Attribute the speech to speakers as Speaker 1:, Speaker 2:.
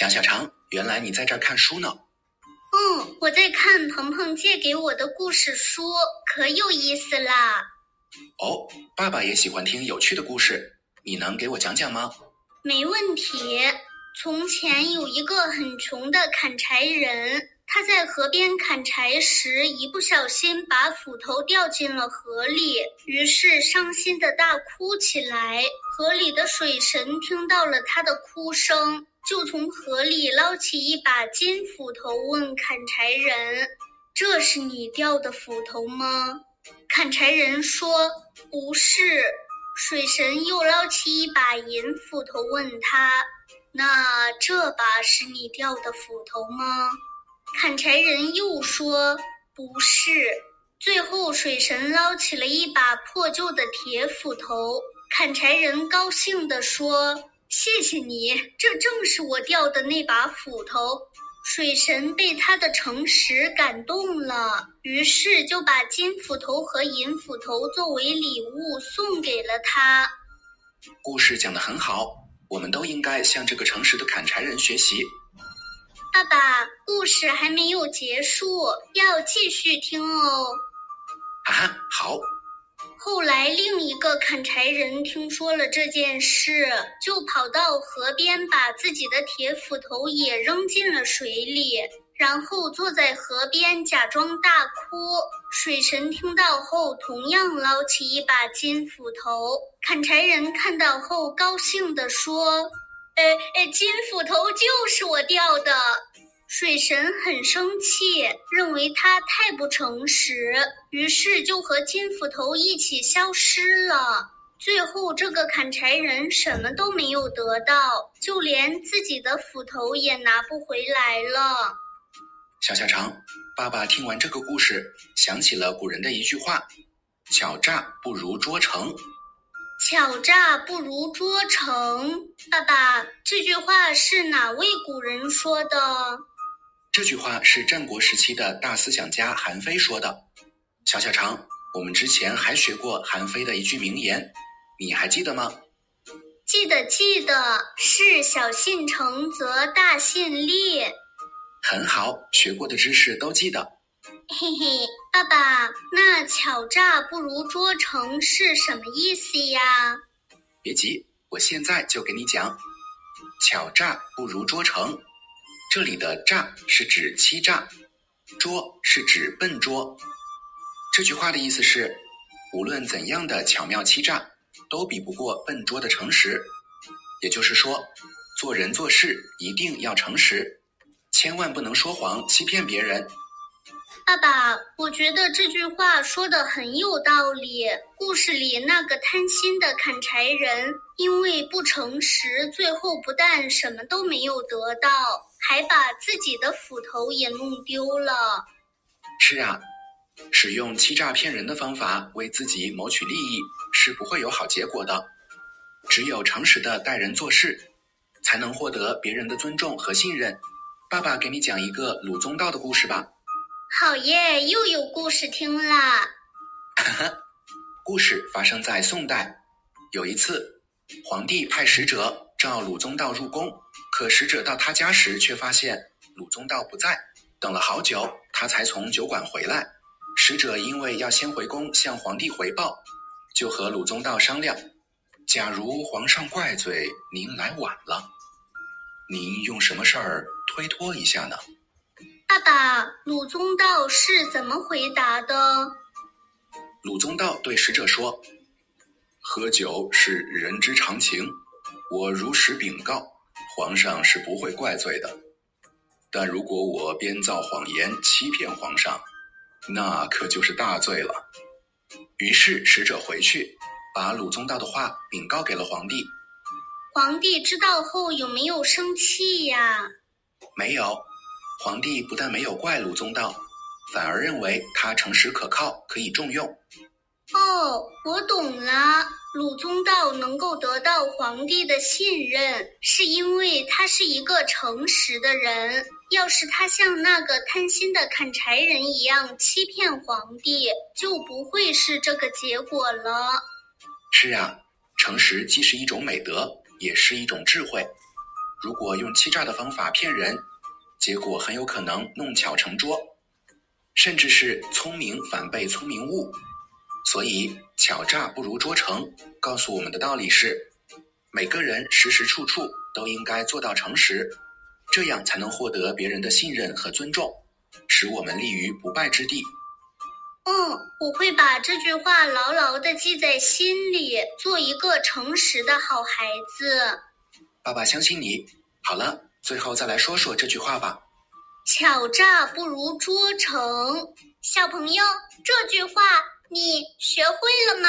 Speaker 1: 小小长，原来你在这儿看书呢。
Speaker 2: 嗯，我在看鹏鹏借给我的故事书，可有意思啦。
Speaker 1: 哦，爸爸也喜欢听有趣的故事，你能给我讲讲吗？
Speaker 2: 没问题。从前有一个很穷的砍柴人，他在河边砍柴时，一不小心把斧头掉进了河里，于是伤心的大哭起来。河里的水神听到了他的哭声。就从河里捞起一把金斧头，问砍柴人：“这是你掉的斧头吗？”砍柴人说：“不是。”水神又捞起一把银斧头，问他：“那这把是你掉的斧头吗？”砍柴人又说：“不是。”最后，水神捞起了一把破旧的铁斧头。砍柴人高兴地说。谢谢你，这正是我掉的那把斧头。水神被他的诚实感动了，于是就把金斧头和银斧头作为礼物送给了他。
Speaker 1: 故事讲得很好，我们都应该向这个诚实的砍柴人学习。
Speaker 2: 爸爸，故事还没有结束，要继续听哦。
Speaker 1: 哈哈，好。
Speaker 2: 后来，另一个砍柴人听说了这件事，就跑到河边，把自己的铁斧头也扔进了水里，然后坐在河边假装大哭。水神听到后，同样捞起一把金斧头。砍柴人看到后，高兴地说：“哎哎，金斧头就是我掉的。”水神很生气，认为他太不诚实，于是就和金斧头一起消失了。最后，这个砍柴人什么都没有得到，就连自己的斧头也拿不回来了。
Speaker 1: 小小长，爸爸听完这个故事，想起了古人的一句话：“巧诈不如拙诚。”
Speaker 2: 巧诈不如拙诚。爸爸，这句话是哪位古人说的？
Speaker 1: 这句话是战国时期的大思想家韩非说的。小小长，我们之前还学过韩非的一句名言，你还记得吗？
Speaker 2: 记得，记得，是小信诚则大信立。
Speaker 1: 很好，学过的知识都记得。
Speaker 2: 嘿嘿，爸爸，那巧诈不如拙诚是什么意思呀？
Speaker 1: 别急，我现在就给你讲。巧诈不如拙诚。这里的诈是指欺诈，拙是指笨拙。这句话的意思是，无论怎样的巧妙欺诈，都比不过笨拙的诚实。也就是说，做人做事一定要诚实，千万不能说谎欺骗别人。
Speaker 2: 爸爸，我觉得这句话说的很有道理。故事里那个贪心的砍柴人，因为不诚实，最后不但什么都没有得到，还把自己的斧头也弄丢了。
Speaker 1: 是啊，使用欺诈骗人的方法为自己谋取利益，是不会有好结果的。只有诚实的待人做事，才能获得别人的尊重和信任。爸爸，给你讲一个鲁宗道的故事吧。
Speaker 2: 好耶，又有故事听啦！
Speaker 1: 故事发生在宋代，有一次，皇帝派使者召鲁宗道入宫，可使者到他家时，却发现鲁宗道不在。等了好久，他才从酒馆回来。使者因为要先回宫向皇帝回报，就和鲁宗道商量：假如皇上怪罪您来晚了，您用什么事儿推脱一下呢？
Speaker 2: 爸爸，鲁宗道是怎么回答的？
Speaker 1: 鲁宗道对使者说：“喝酒是人之常情，我如实禀告，皇上是不会怪罪的。但如果我编造谎言欺骗皇上，那可就是大罪了。”于是使者回去，把鲁宗道的话禀告给了皇帝。
Speaker 2: 皇帝知道后有没有生气呀？
Speaker 1: 没有。皇帝不但没有怪鲁宗道，反而认为他诚实可靠，可以重用。
Speaker 2: 哦，我懂了，鲁宗道能够得到皇帝的信任，是因为他是一个诚实的人。要是他像那个贪心的砍柴人一样欺骗皇帝，就不会是这个结果了。
Speaker 1: 是啊，诚实既是一种美德，也是一种智慧。如果用欺诈的方法骗人，结果很有可能弄巧成拙，甚至是聪明反被聪明误。所以，巧诈不如拙诚，告诉我们的道理是：每个人时时处处都应该做到诚实，这样才能获得别人的信任和尊重，使我们立于不败之地。
Speaker 2: 嗯，我会把这句话牢牢的记在心里，做一个诚实的好孩子。
Speaker 1: 爸爸相信你。好了，最后再来说说这句话吧。
Speaker 2: 巧诈不如拙诚。小朋友，这句话你学会了吗？